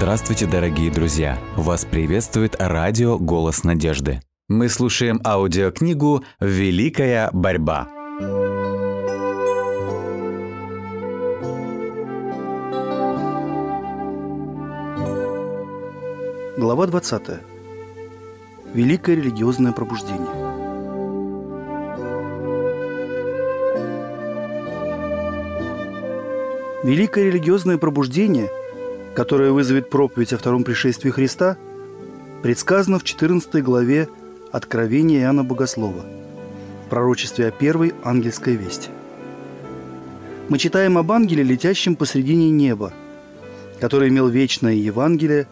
Здравствуйте, дорогие друзья! Вас приветствует радио «Голос надежды». Мы слушаем аудиокнигу «Великая борьба». Глава 20. Великое религиозное пробуждение. Великое религиозное пробуждение, которое вызовет проповедь о втором пришествии Христа, предсказано в 14 главе Откровения Иоанна Богослова пророчестве о первой ангельской вести. Мы читаем об ангеле, летящем посредине неба, который имел вечное Евангелие,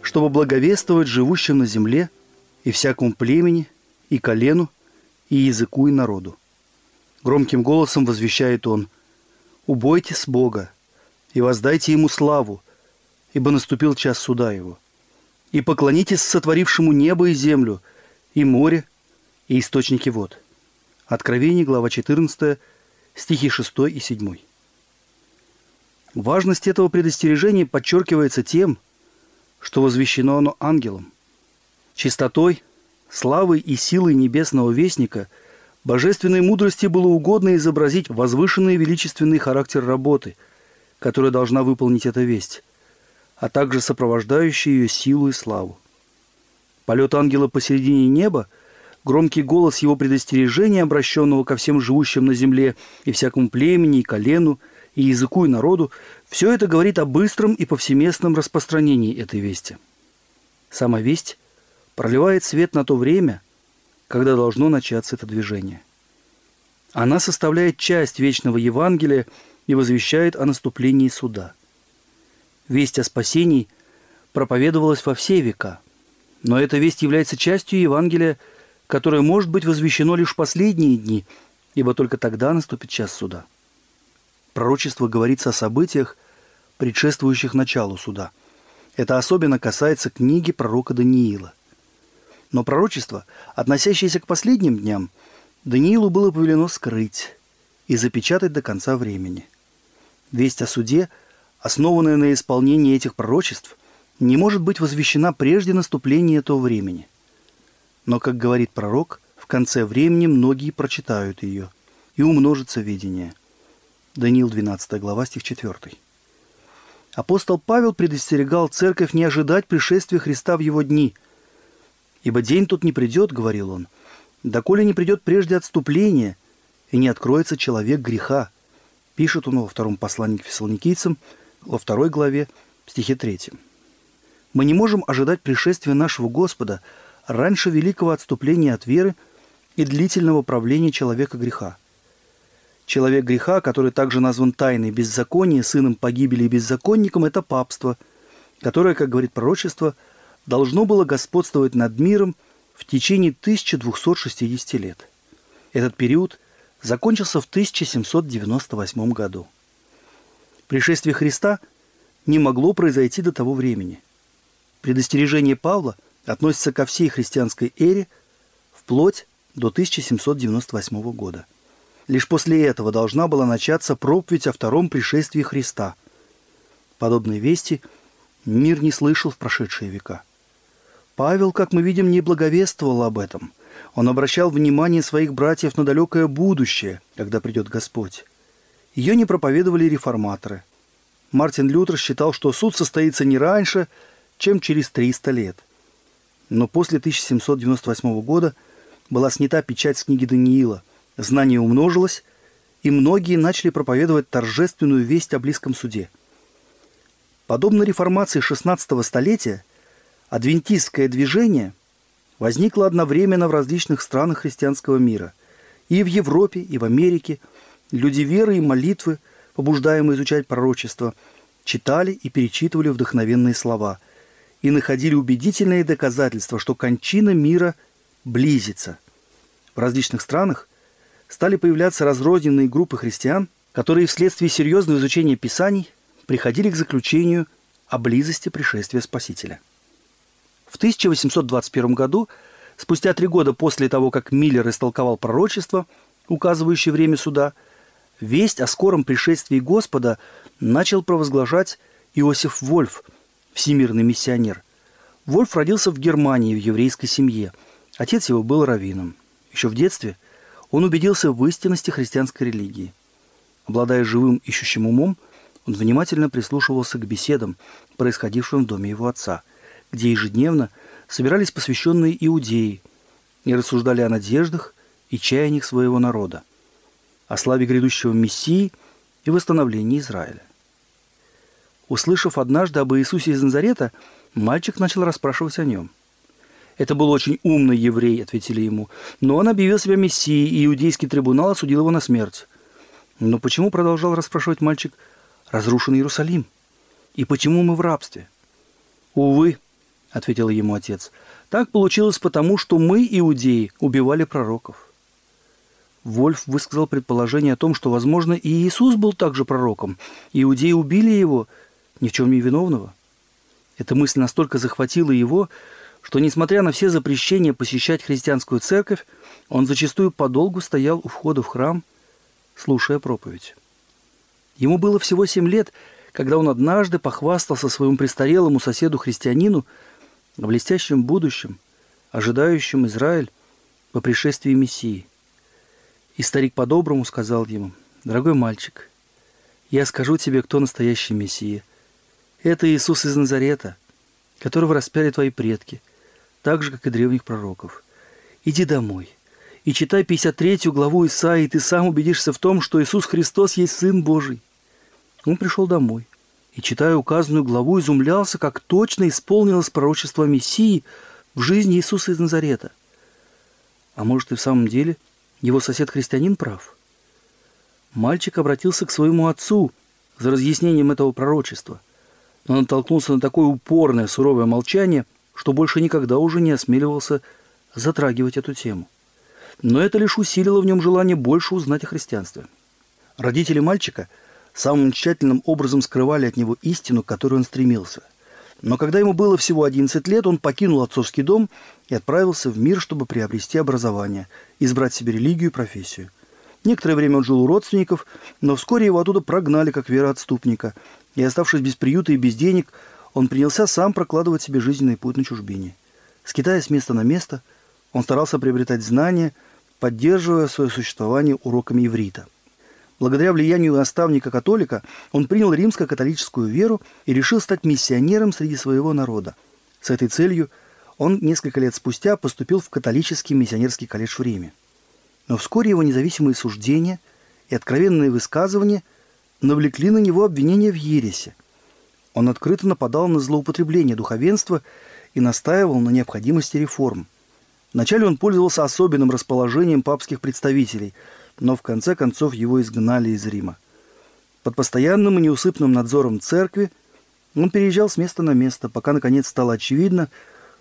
чтобы благовествовать живущим на земле и всякому племени, и колену, и языку, и народу. Громким голосом возвещает он «Убойтесь Бога и воздайте Ему славу, ибо наступил час суда Его. И поклонитесь сотворившему небо и землю, и море, и источники вод». Откровение, глава 14, стихи 6 и 7. Важность этого предостережения подчеркивается тем, что возвещено оно ангелом. Чистотой, славой и силой небесного вестника божественной мудрости было угодно изобразить возвышенный величественный характер работы, которая должна выполнить эта весть, а также сопровождающую ее силу и славу. Полет ангела посередине неба, громкий голос его предостережения, обращенного ко всем живущим на земле и всякому племени и колену, и языку, и народу, все это говорит о быстром и повсеместном распространении этой вести. Сама весть проливает свет на то время, когда должно начаться это движение. Она составляет часть вечного Евангелия и возвещает о наступлении суда. Весть о спасении проповедовалась во все века, но эта весть является частью Евангелия, которое может быть возвещено лишь в последние дни, ибо только тогда наступит час суда. Пророчество говорится о событиях, предшествующих началу суда. Это особенно касается книги пророка Даниила. Но пророчество, относящееся к последним дням, Даниилу было повелено скрыть и запечатать до конца времени. Весть о суде, основанная на исполнении этих пророчеств, не может быть возвещена прежде наступления этого времени. Но, как говорит пророк, в конце времени многие прочитают ее, и умножится видение. Даниил 12 глава, стих 4. Апостол Павел предостерегал церковь не ожидать пришествия Христа в его дни – Ибо день тут не придет, говорил он, доколе не придет прежде отступления, и не откроется человек греха. Пишет он во втором послании к фессалоникийцам, во второй главе, стихе третьем. Мы не можем ожидать пришествия нашего Господа раньше великого отступления от веры и длительного правления человека греха. Человек греха, который также назван тайной беззакония, сыном погибели и беззаконником, это папство, которое, как говорит пророчество, – должно было господствовать над миром в течение 1260 лет. Этот период закончился в 1798 году. Пришествие Христа не могло произойти до того времени. Предостережение Павла относится ко всей христианской эре вплоть до 1798 года. Лишь после этого должна была начаться проповедь о втором пришествии Христа. Подобные вести мир не слышал в прошедшие века – Павел, как мы видим, не благовествовал об этом. Он обращал внимание своих братьев на далекое будущее, когда придет Господь. Ее не проповедовали реформаторы. Мартин Лютер считал, что суд состоится не раньше, чем через 300 лет. Но после 1798 года была снята печать с книги Даниила. Знание умножилось, и многие начали проповедовать торжественную весть о близком суде. Подобно реформации XVI столетия, Адвентистское движение возникло одновременно в различных странах христианского мира. И в Европе, и в Америке люди веры и молитвы, побуждаемые изучать пророчество, читали и перечитывали вдохновенные слова и находили убедительные доказательства, что кончина мира близится. В различных странах стали появляться разрозненные группы христиан, которые вследствие серьезного изучения Писаний приходили к заключению о близости пришествия Спасителя – в 1821 году, спустя три года после того, как Миллер истолковал пророчество, указывающее время суда, весть о скором пришествии Господа начал провозглашать Иосиф Вольф всемирный миссионер. Вольф родился в Германии в еврейской семье. Отец его был раввином. Еще в детстве он убедился в истинности христианской религии. Обладая живым ищущим умом, он внимательно прислушивался к беседам, происходившим в доме его отца, где ежедневно собирались посвященные иудеи и рассуждали о надеждах и чаяниях своего народа, о славе грядущего Мессии и восстановлении Израиля. Услышав однажды об Иисусе из Назарета, мальчик начал расспрашивать о нем. «Это был очень умный еврей», — ответили ему. «Но он объявил себя мессией, и иудейский трибунал осудил его на смерть». «Но почему, — продолжал расспрашивать мальчик, — разрушен Иерусалим? И почему мы в рабстве?» «Увы», — ответил ему отец, — «так получилось потому, что мы, иудеи, убивали пророков». Вольф высказал предположение о том, что, возможно, и Иисус был также пророком. Иудеи убили его, ни в чем не виновного. Эта мысль настолько захватила его, что, несмотря на все запрещения посещать христианскую церковь, он зачастую подолгу стоял у входа в храм, слушая проповедь. Ему было всего семь лет, когда он однажды похвастался своему престарелому соседу-христианину о блестящем будущем, ожидающем Израиль по пришествии Мессии. И старик по-доброму сказал ему, «Дорогой мальчик, я скажу тебе, кто настоящий Мессия. Это Иисус из Назарета, которого распяли твои предки, так же, как и древних пророков. Иди домой и читай 53 главу Исаии, и ты сам убедишься в том, что Иисус Христос есть Сын Божий. Он пришел домой и, читая указанную главу, изумлялся, как точно исполнилось пророчество Мессии в жизни Иисуса из Назарета. А может и в самом деле его сосед-христианин прав? Мальчик обратился к своему отцу за разъяснением этого пророчества – он натолкнулся на такое упорное, суровое молчание, что больше никогда уже не осмеливался затрагивать эту тему. Но это лишь усилило в нем желание больше узнать о христианстве. Родители мальчика самым тщательным образом скрывали от него истину, к которой он стремился. Но когда ему было всего 11 лет, он покинул отцовский дом и отправился в мир, чтобы приобрести образование, избрать себе религию и профессию. Некоторое время он жил у родственников, но вскоре его оттуда прогнали как вероотступника, и, оставшись без приюта и без денег, он принялся сам прокладывать себе жизненный путь на чужбине. Скитаясь с места на место, он старался приобретать знания, поддерживая свое существование уроками иврита. Благодаря влиянию наставника-католика он принял римско-католическую веру и решил стать миссионером среди своего народа. С этой целью он несколько лет спустя поступил в католический миссионерский колледж в Риме. Но вскоре его независимые суждения и откровенные высказывания – навлекли на него обвинения в ересе. Он открыто нападал на злоупотребление духовенства и настаивал на необходимости реформ. Вначале он пользовался особенным расположением папских представителей, но в конце концов его изгнали из Рима. Под постоянным и неусыпным надзором церкви он переезжал с места на место, пока наконец стало очевидно,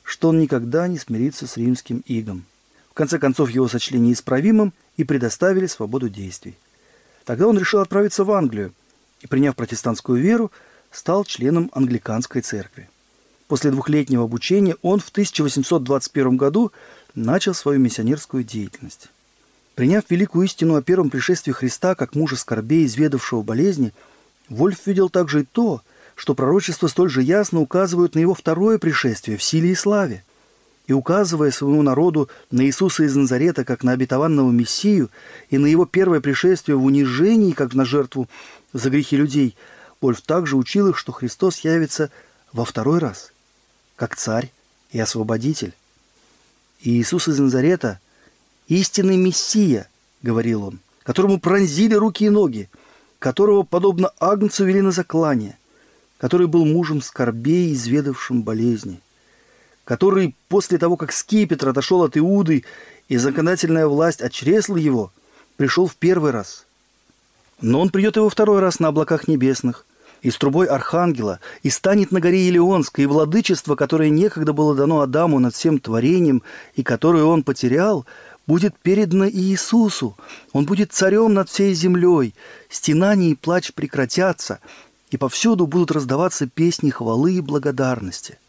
что он никогда не смирится с римским игом. В конце концов его сочли неисправимым и предоставили свободу действий. Тогда он решил отправиться в Англию и, приняв протестантскую веру, стал членом англиканской церкви. После двухлетнего обучения он в 1821 году начал свою миссионерскую деятельность. Приняв великую истину о первом пришествии Христа как мужа скорбей, изведавшего болезни, Вольф видел также и то, что пророчества столь же ясно указывают на его второе пришествие в силе и славе и указывая своему народу на Иисуса из Назарета как на обетованного Мессию и на его первое пришествие в унижении, как на жертву за грехи людей, Вольф также учил их, что Христос явится во второй раз, как царь и освободитель. И Иисус из Назарета – истинный Мессия, говорил он, которому пронзили руки и ноги, которого, подобно Агнцу, вели на заклание, который был мужем скорбей, изведавшим болезни – который после того, как скипетр отошел от Иуды и законодательная власть очресла его, пришел в первый раз. Но он придет его второй раз на облаках небесных, и с трубой архангела, и станет на горе Елеонской, и владычество, которое некогда было дано Адаму над всем творением, и которое он потерял, будет передано Иисусу. Он будет царем над всей землей. Стенание и плач прекратятся, и повсюду будут раздаваться песни хвалы и благодарности –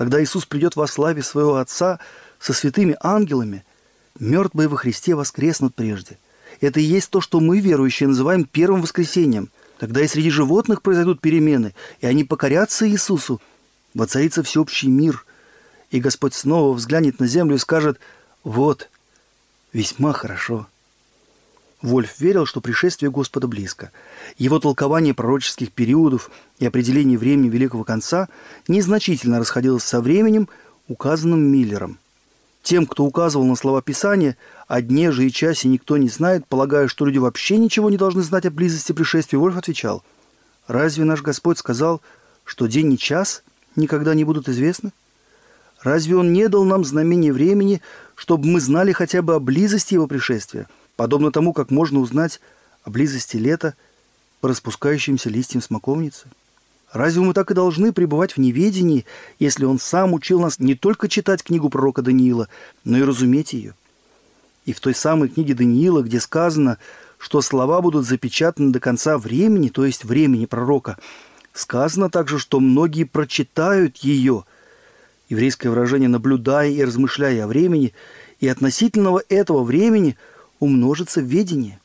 когда Иисус придет во славе своего Отца со святыми ангелами, мертвые во Христе воскреснут прежде. Это и есть то, что мы, верующие, называем первым воскресением. Тогда и среди животных произойдут перемены, и они покорятся Иисусу воцарится всеобщий мир, и Господь снова взглянет на землю и скажет «Вот, весьма хорошо». Вольф верил, что пришествие Господа близко. Его толкование пророческих периодов и определение времени Великого Конца незначительно расходилось со временем, указанным Миллером. Тем, кто указывал на слова Писания, о дне же и часе никто не знает, полагая, что люди вообще ничего не должны знать о близости пришествия, Вольф отвечал, «Разве наш Господь сказал, что день и час никогда не будут известны? Разве Он не дал нам знамение времени, чтобы мы знали хотя бы о близости Его пришествия – подобно тому, как можно узнать о близости лета по распускающимся листьям смоковницы? Разве мы так и должны пребывать в неведении, если он сам учил нас не только читать книгу пророка Даниила, но и разуметь ее? И в той самой книге Даниила, где сказано, что слова будут запечатаны до конца времени, то есть времени пророка, сказано также, что многие прочитают ее. Еврейское выражение «наблюдая и размышляя о времени», и относительного этого времени – умножится ведение.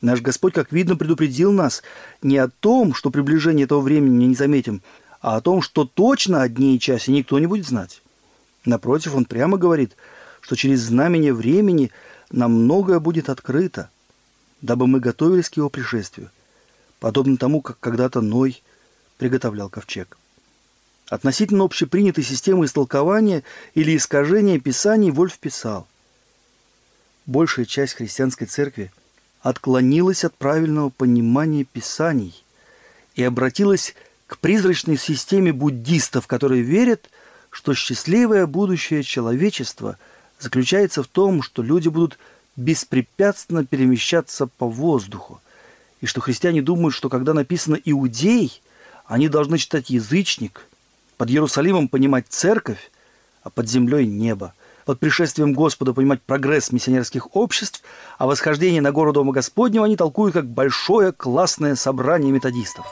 Наш Господь, как видно, предупредил нас не о том, что приближение этого времени не заметим, а о том, что точно о дне и часе никто не будет знать. Напротив, Он прямо говорит, что через знамение времени нам многое будет открыто, дабы мы готовились к Его пришествию, подобно тому, как когда-то Ной приготовлял ковчег. Относительно общепринятой системы истолкования или искажения Писаний Вольф писал – большая часть христианской церкви отклонилась от правильного понимания Писаний и обратилась к призрачной системе буддистов, которые верят, что счастливое будущее человечества заключается в том, что люди будут беспрепятственно перемещаться по воздуху, и что христиане думают, что когда написано «иудей», они должны читать «язычник», под Иерусалимом понимать «церковь», а под землей – «небо» под пришествием Господа понимать прогресс миссионерских обществ, а восхождение на гору Дома Господнего они толкуют как большое классное собрание методистов.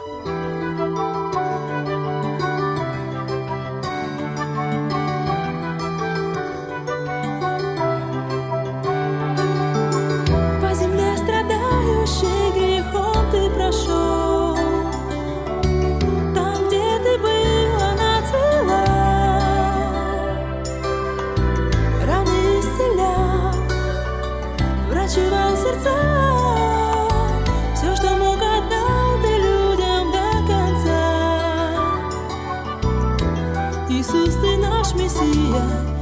dizia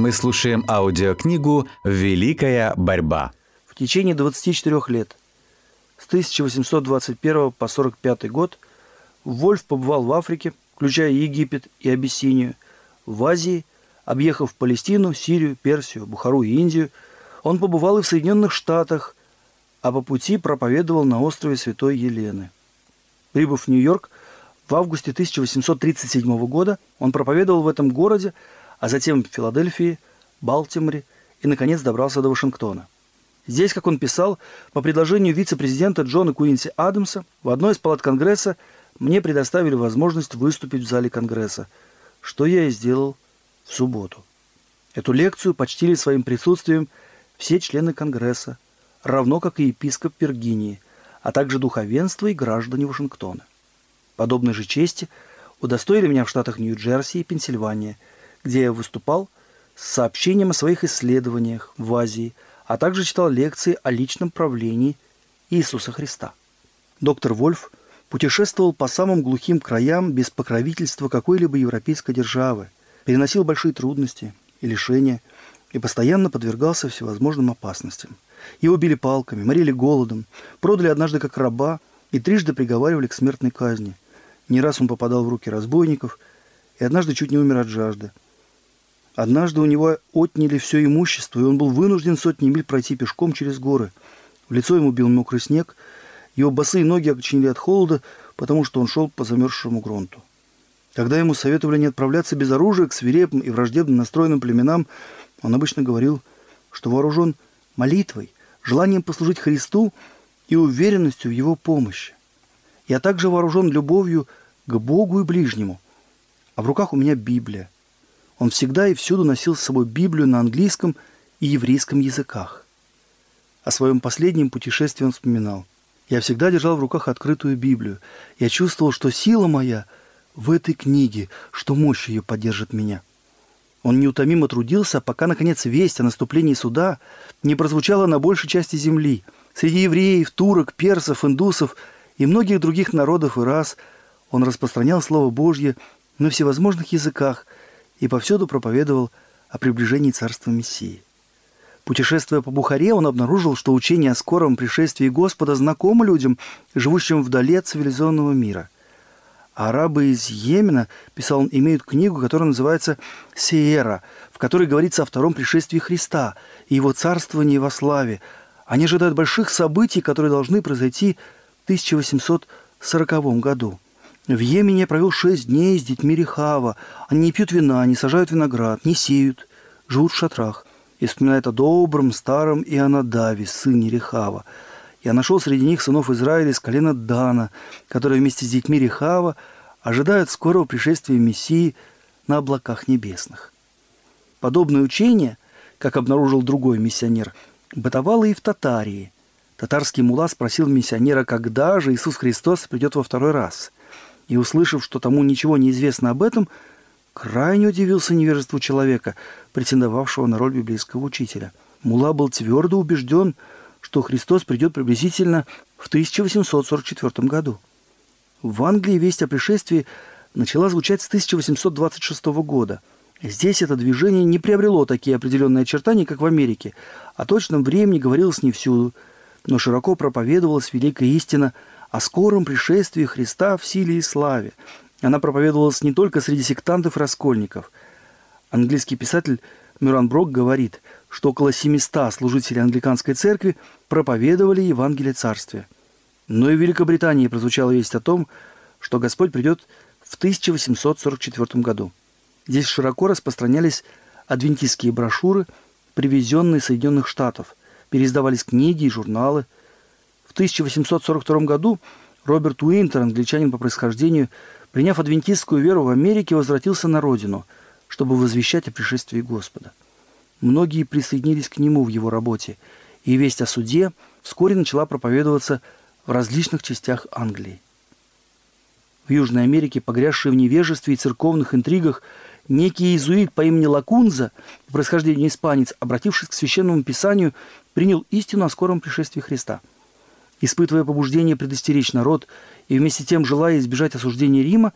Мы слушаем аудиокнигу «Великая борьба». В течение 24 лет, с 1821 по 45 год, Вольф побывал в Африке, включая Египет и Абиссинию, в Азии, объехав Палестину, Сирию, Персию, Бухару и Индию. Он побывал и в Соединенных Штатах, а по пути проповедовал на острове Святой Елены. Прибыв в Нью-Йорк, В августе 1837 года он проповедовал в этом городе, а затем в Филадельфии, Балтиморе и, наконец, добрался до Вашингтона. Здесь, как он писал, по предложению вице-президента Джона Куинси Адамса в одной из палат Конгресса мне предоставили возможность выступить в зале Конгресса, что я и сделал в субботу. Эту лекцию почтили своим присутствием все члены Конгресса, равно как и епископ Пергинии, а также духовенство и граждане Вашингтона. Подобной же чести удостоили меня в штатах Нью-Джерси и Пенсильвания, где я выступал с сообщением о своих исследованиях в Азии, а также читал лекции о личном правлении Иисуса Христа. Доктор Вольф путешествовал по самым глухим краям без покровительства какой-либо европейской державы, переносил большие трудности и лишения и постоянно подвергался всевозможным опасностям. Его били палками, морили голодом, продали однажды как раба и трижды приговаривали к смертной казни – не раз он попадал в руки разбойников и однажды чуть не умер от жажды. Однажды у него отняли все имущество, и он был вынужден сотни миль пройти пешком через горы. В лицо ему бил мокрый снег, его босые ноги окоченели от холода, потому что он шел по замерзшему грунту. Когда ему советовали не отправляться без оружия к свирепым и враждебно настроенным племенам, он обычно говорил, что вооружен молитвой, желанием послужить Христу и уверенностью в Его помощи. Я также вооружен любовью к Богу и ближнему. А в руках у меня Библия. Он всегда и всюду носил с собой Библию на английском и еврейском языках. О своем последнем путешествии он вспоминал. Я всегда держал в руках открытую Библию. Я чувствовал, что сила моя в этой книге, что мощь ее поддержит меня. Он неутомимо трудился, пока, наконец, весть о наступлении суда не прозвучала на большей части земли. Среди евреев, турок, персов, индусов – и многих других народов и рас он распространял Слово Божье на всевозможных языках и повсюду проповедовал о приближении Царства Мессии. Путешествуя по Бухаре, он обнаружил, что учение о скором пришествии Господа знакомо людям, живущим вдали от цивилизованного мира. А арабы из Йемена, писал он, имеют книгу, которая называется «Сиера», в которой говорится о втором пришествии Христа и его царствовании во славе. Они ожидают больших событий, которые должны произойти 1840 году. В Йемене провел шесть дней с детьми Рехава. Они не пьют вина, не сажают виноград, не сеют, живут в шатрах. И вспоминает о добром, старом Ионадаве, сыне Рехава. Я нашел среди них сынов Израиля из колена Дана, которые вместе с детьми Рехава ожидают скорого пришествия Мессии на облаках небесных. Подобное учение, как обнаружил другой миссионер, бытовало и в Татарии – Татарский мула спросил миссионера, когда же Иисус Христос придет во второй раз. И, услышав, что тому ничего не известно об этом, крайне удивился невежеству человека, претендовавшего на роль библейского учителя. Мула был твердо убежден, что Христос придет приблизительно в 1844 году. В Англии весть о пришествии начала звучать с 1826 года. Здесь это движение не приобрело такие определенные очертания, как в Америке. О точном времени говорилось не всюду – но широко проповедовалась великая истина о скором пришествии Христа в силе и славе. Она проповедовалась не только среди сектантов и раскольников. Английский писатель Мюран Брок говорит, что около 700 служителей англиканской церкви проповедовали Евангелие Царствия. Но и в Великобритании прозвучала весть о том, что Господь придет в 1844 году. Здесь широко распространялись адвентистские брошюры, привезенные из Соединенных Штатов – переиздавались книги и журналы. В 1842 году Роберт Уинтер, англичанин по происхождению, приняв адвентистскую веру в Америке, возвратился на родину, чтобы возвещать о пришествии Господа. Многие присоединились к нему в его работе, и весть о суде вскоре начала проповедоваться в различных частях Англии. В Южной Америке, погрязшие в невежестве и церковных интригах, некий иезуит по имени Лакунза, по происхождению испанец, обратившись к священному писанию, принял истину о скором пришествии Христа. Испытывая побуждение предостеречь народ и вместе тем желая избежать осуждения Рима,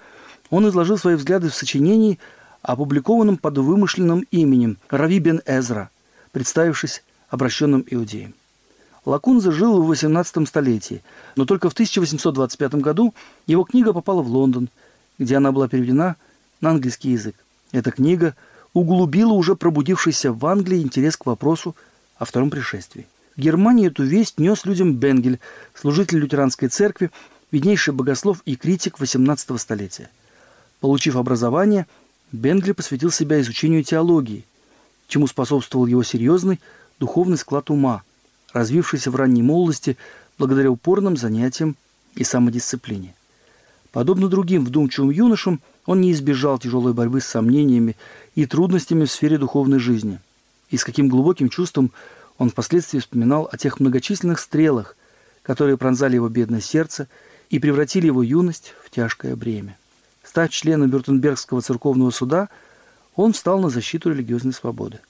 он изложил свои взгляды в сочинении, опубликованном под вымышленным именем Рави бен Эзра, представившись обращенным иудеем. Лакунза жил в XVIII столетии, но только в 1825 году его книга попала в Лондон, где она была переведена на английский язык. Эта книга углубила уже пробудившийся в Англии интерес к вопросу о втором пришествии. В Германии эту весть нес людям Бенгель, служитель лютеранской церкви, виднейший богослов и критик XVIII столетия. Получив образование, Бенгли посвятил себя изучению теологии, чему способствовал его серьезный духовный склад ума, развившийся в ранней молодости благодаря упорным занятиям и самодисциплине. Подобно другим вдумчивым юношам, он не избежал тяжелой борьбы с сомнениями и трудностями в сфере духовной жизни. И с каким глубоким чувством он впоследствии вспоминал о тех многочисленных стрелах, которые пронзали его бедное сердце и превратили его юность в тяжкое бремя. Став членом Бюртенбергского церковного суда, он встал на защиту религиозной свободы.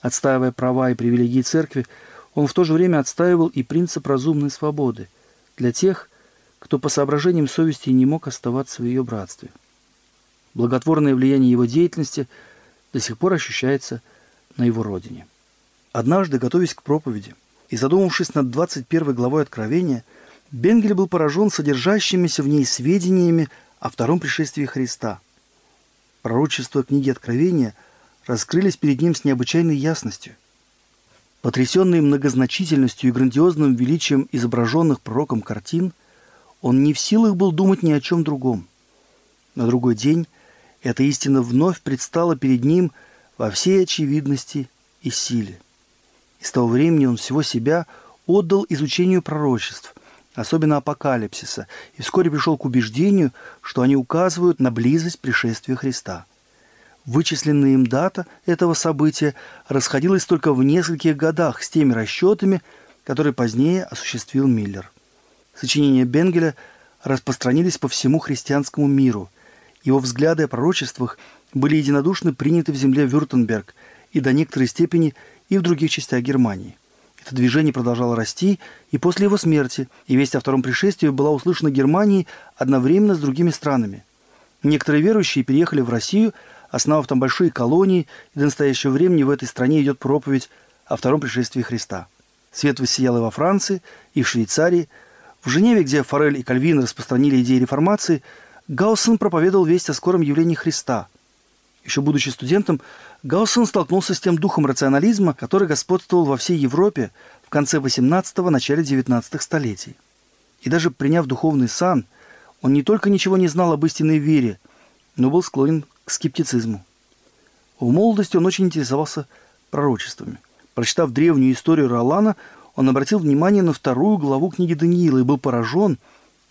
Отстаивая права и привилегии церкви, он в то же время отстаивал и принцип разумной свободы для тех, кто по соображениям совести не мог оставаться в ее братстве. Благотворное влияние его деятельности до сих пор ощущается на его родине. Однажды, готовясь к проповеди и задумавшись над 21 главой Откровения, Бенгель был поражен содержащимися в ней сведениями о втором пришествии Христа. Пророчества книги Откровения раскрылись перед ним с необычайной ясностью. Потрясенный многозначительностью и грандиозным величием изображенных пророком картин, он не в силах был думать ни о чем другом. На другой день эта истина вновь предстала перед ним во всей очевидности и силе. И с того времени он всего себя отдал изучению пророчеств, особенно апокалипсиса, и вскоре пришел к убеждению, что они указывают на близость пришествия Христа – Вычисленная им дата этого события расходилась только в нескольких годах с теми расчетами, которые позднее осуществил Миллер. Сочинения Бенгеля распространились по всему христианскому миру. Его взгляды о пророчествах были единодушно приняты в земле Вюртемберг и до некоторой степени и в других частях Германии. Это движение продолжало расти и после его смерти, и весть о втором пришествии была услышана Германией одновременно с другими странами. Некоторые верующие переехали в Россию – основав там большие колонии, и до настоящего времени в этой стране идет проповедь о втором пришествии Христа. Свет воссиял и во Франции, и в Швейцарии. В Женеве, где Форель и Кальвин распространили идеи реформации, Гауссон проповедовал весть о скором явлении Христа. Еще будучи студентом, Гауссон столкнулся с тем духом рационализма, который господствовал во всей Европе в конце XVIII – начале XIX столетий. И даже приняв духовный сан, он не только ничего не знал об истинной вере, но был склонен к скептицизму. В молодости он очень интересовался пророчествами. Прочитав древнюю историю Ролана, он обратил внимание на вторую главу книги Даниила и был поражен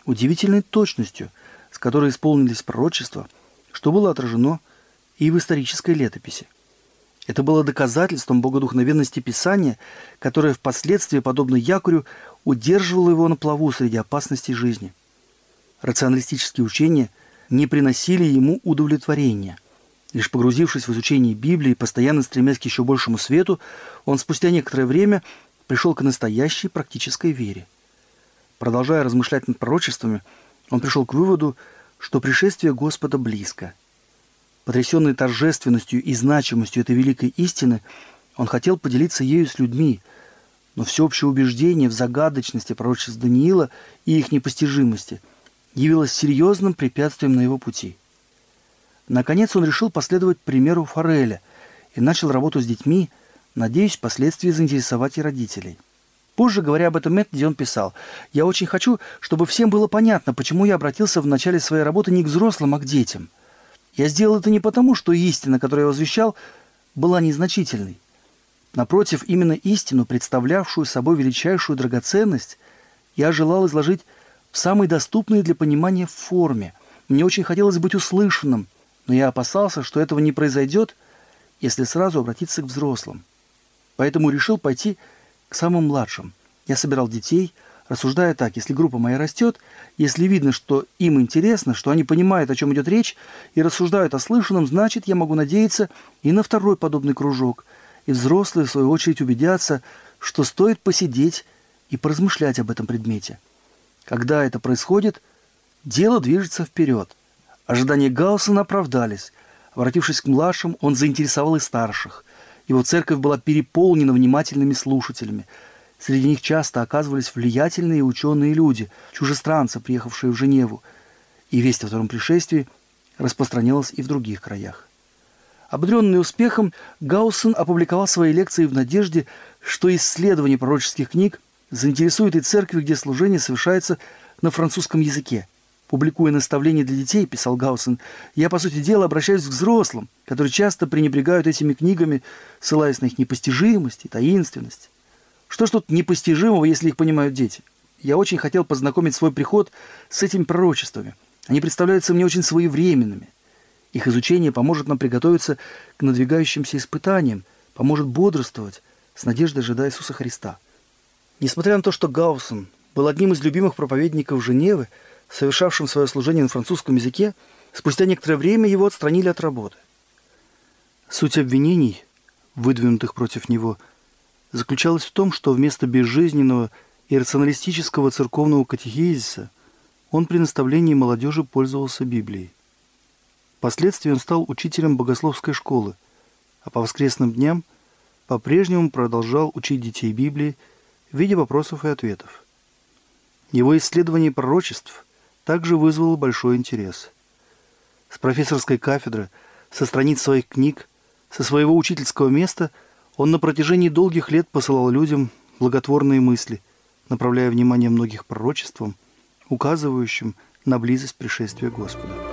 удивительной точностью, с которой исполнились пророчества, что было отражено и в исторической летописи. Это было доказательством богодухновенности Писания, которое впоследствии, подобно якорю, удерживало его на плаву среди опасностей жизни. Рационалистические учения – не приносили ему удовлетворения. Лишь погрузившись в изучение Библии и постоянно стремясь к еще большему свету, он спустя некоторое время пришел к настоящей практической вере. Продолжая размышлять над пророчествами, он пришел к выводу, что пришествие Господа близко. Потрясенный торжественностью и значимостью этой великой истины, он хотел поделиться ею с людьми, но всеобщее убеждение в загадочности пророчеств Даниила и их непостижимости – явилось серьезным препятствием на его пути. Наконец он решил последовать примеру Фореля и начал работу с детьми, надеясь впоследствии заинтересовать и родителей. Позже, говоря об этом методе, он писал, «Я очень хочу, чтобы всем было понятно, почему я обратился в начале своей работы не к взрослым, а к детям. Я сделал это не потому, что истина, которую я возвещал, была незначительной. Напротив, именно истину, представлявшую собой величайшую драгоценность, я желал изложить в самой доступной для понимания форме. Мне очень хотелось быть услышанным, но я опасался, что этого не произойдет, если сразу обратиться к взрослым. Поэтому решил пойти к самым младшим. Я собирал детей, рассуждая так, если группа моя растет, если видно, что им интересно, что они понимают, о чем идет речь, и рассуждают о слышанном, значит, я могу надеяться и на второй подобный кружок. И взрослые, в свою очередь, убедятся, что стоит посидеть и поразмышлять об этом предмете. Когда это происходит, дело движется вперед. Ожидания Гаусена оправдались. Обратившись к младшим, он заинтересовал и старших. Его церковь была переполнена внимательными слушателями. Среди них часто оказывались влиятельные ученые люди, чужестранцы, приехавшие в Женеву. И весть о втором пришествии распространялась и в других краях. Ободренный успехом, Гаусен опубликовал свои лекции в надежде, что исследование пророческих книг заинтересует и церкви, где служение совершается на французском языке. Публикуя наставления для детей, писал Гаусен, я, по сути дела, обращаюсь к взрослым, которые часто пренебрегают этими книгами, ссылаясь на их непостижимость и таинственность. Что ж тут непостижимого, если их понимают дети? Я очень хотел познакомить свой приход с этими пророчествами. Они представляются мне очень своевременными. Их изучение поможет нам приготовиться к надвигающимся испытаниям, поможет бодрствовать, с надеждой ожидая Иисуса Христа. Несмотря на то, что Гаусен был одним из любимых проповедников Женевы, совершавшим свое служение на французском языке, спустя некоторое время его отстранили от работы. Суть обвинений, выдвинутых против него, заключалась в том, что вместо безжизненного и рационалистического церковного катехизиса он при наставлении молодежи пользовался Библией. Впоследствии он стал учителем богословской школы, а по воскресным дням по-прежнему продолжал учить детей Библии в виде вопросов и ответов. Его исследование пророчеств также вызвало большой интерес. С профессорской кафедры, со страниц своих книг, со своего учительского места он на протяжении долгих лет посылал людям благотворные мысли, направляя внимание многих пророчествам, указывающим на близость пришествия Господа.